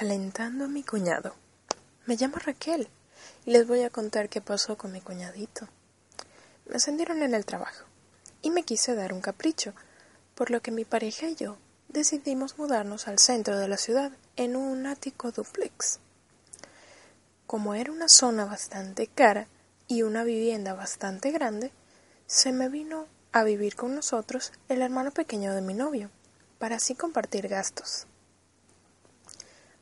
calentando a mi cuñado. Me llamo Raquel y les voy a contar qué pasó con mi cuñadito. Me ascendieron en el trabajo y me quise dar un capricho, por lo que mi pareja y yo decidimos mudarnos al centro de la ciudad en un ático duplex. Como era una zona bastante cara y una vivienda bastante grande, se me vino a vivir con nosotros el hermano pequeño de mi novio, para así compartir gastos.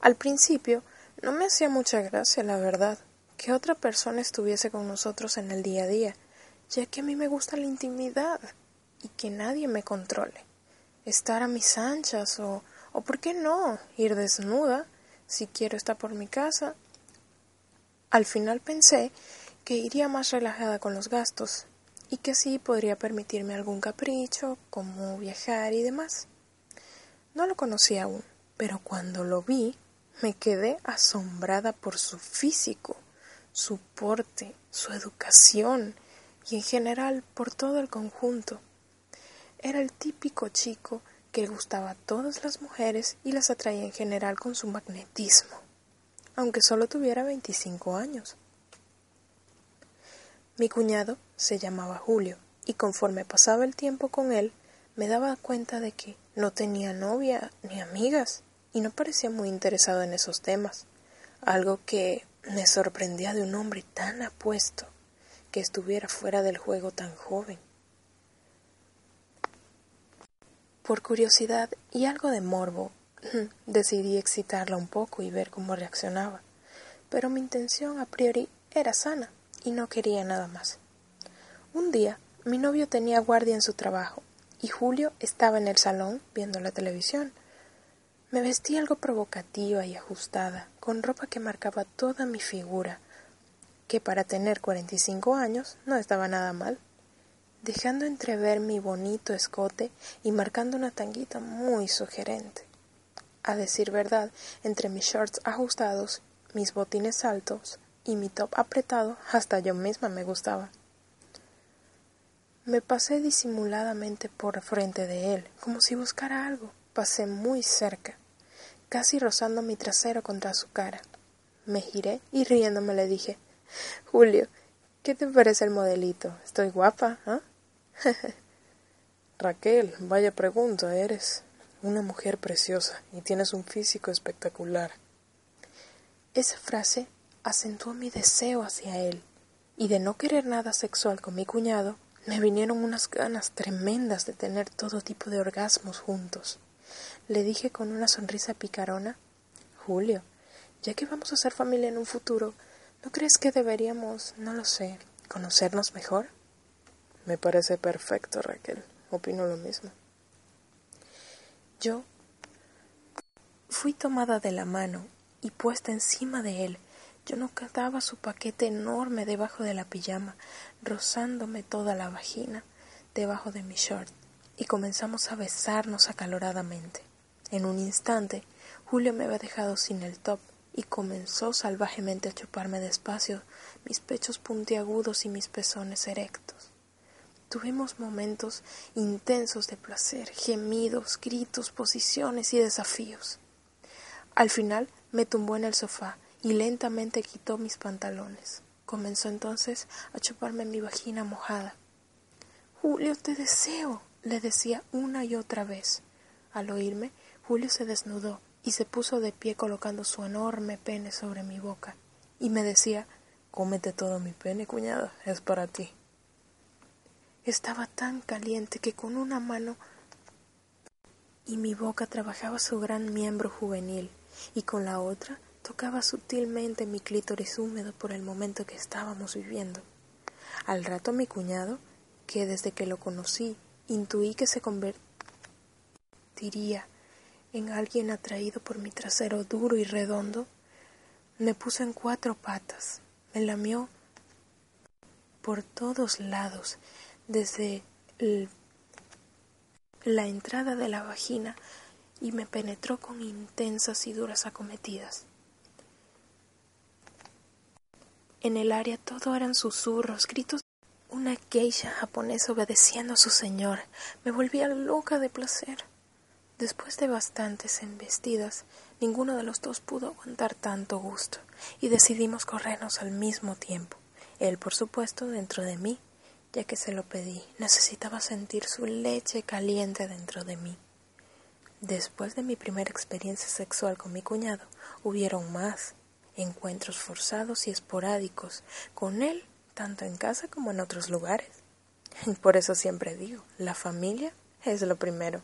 Al principio no me hacía mucha gracia, la verdad, que otra persona estuviese con nosotros en el día a día, ya que a mí me gusta la intimidad y que nadie me controle. Estar a mis anchas o, o ¿por qué no? ir desnuda si quiero estar por mi casa. Al final pensé que iría más relajada con los gastos y que así podría permitirme algún capricho, como viajar y demás. No lo conocía aún, pero cuando lo vi me quedé asombrada por su físico, su porte, su educación y en general por todo el conjunto. Era el típico chico que le gustaba a todas las mujeres y las atraía en general con su magnetismo, aunque solo tuviera 25 años. Mi cuñado se llamaba Julio y conforme pasaba el tiempo con él me daba cuenta de que no tenía novia ni amigas y no parecía muy interesado en esos temas, algo que me sorprendía de un hombre tan apuesto que estuviera fuera del juego tan joven. Por curiosidad y algo de morbo, decidí excitarla un poco y ver cómo reaccionaba, pero mi intención a priori era sana y no quería nada más. Un día, mi novio tenía guardia en su trabajo y Julio estaba en el salón viendo la televisión. Me vestí algo provocativa y ajustada, con ropa que marcaba toda mi figura, que para tener cuarenta y cinco años no estaba nada mal, dejando entrever mi bonito escote y marcando una tanguita muy sugerente. A decir verdad, entre mis shorts ajustados, mis botines altos y mi top apretado, hasta yo misma me gustaba. Me pasé disimuladamente por frente de él, como si buscara algo. Pasé muy cerca, casi rozando mi trasero contra su cara. Me giré y riéndome le dije Julio, ¿qué te parece el modelito? Estoy guapa, ¿ah? Raquel, vaya pregunta, eres una mujer preciosa y tienes un físico espectacular. Esa frase acentuó mi deseo hacia él, y de no querer nada sexual con mi cuñado, me vinieron unas ganas tremendas de tener todo tipo de orgasmos juntos. Le dije con una sonrisa picarona Julio, ya que vamos a ser familia en un futuro, ¿no crees que deberíamos, no lo sé, conocernos mejor? Me parece perfecto, Raquel. Opino lo mismo. Yo fui tomada de la mano y puesta encima de él, yo no quedaba su paquete enorme debajo de la pijama, rozándome toda la vagina debajo de mi short, y comenzamos a besarnos acaloradamente. En un instante, Julio me había dejado sin el top y comenzó salvajemente a chuparme despacio mis pechos puntiagudos y mis pezones erectos. Tuvimos momentos intensos de placer, gemidos, gritos, posiciones y desafíos. Al final me tumbó en el sofá y lentamente quitó mis pantalones. Comenzó entonces a chuparme mi vagina mojada. Julio, te deseo, le decía una y otra vez. Al oírme, Julio se desnudó y se puso de pie colocando su enorme pene sobre mi boca, y me decía Cómete todo mi pene, cuñada, es para ti. Estaba tan caliente que con una mano y mi boca trabajaba su gran miembro juvenil, y con la otra tocaba sutilmente mi clítoris húmedo por el momento que estábamos viviendo. Al rato mi cuñado, que desde que lo conocí intuí que se convertiría en alguien atraído por mi trasero duro y redondo, me puso en cuatro patas, me lamió por todos lados, desde la entrada de la vagina y me penetró con intensas y duras acometidas. En el área todo eran susurros, gritos. Una geisha japonesa obedeciendo a su señor. Me volvía loca de placer. Después de bastantes embestidas, Ninguno de los dos pudo aguantar tanto gusto y decidimos corrernos al mismo tiempo. Él, por supuesto, dentro de mí, ya que se lo pedí. Necesitaba sentir su leche caliente dentro de mí. Después de mi primera experiencia sexual con mi cuñado, hubieron más encuentros forzados y esporádicos con él, tanto en casa como en otros lugares. Por eso siempre digo, la familia es lo primero.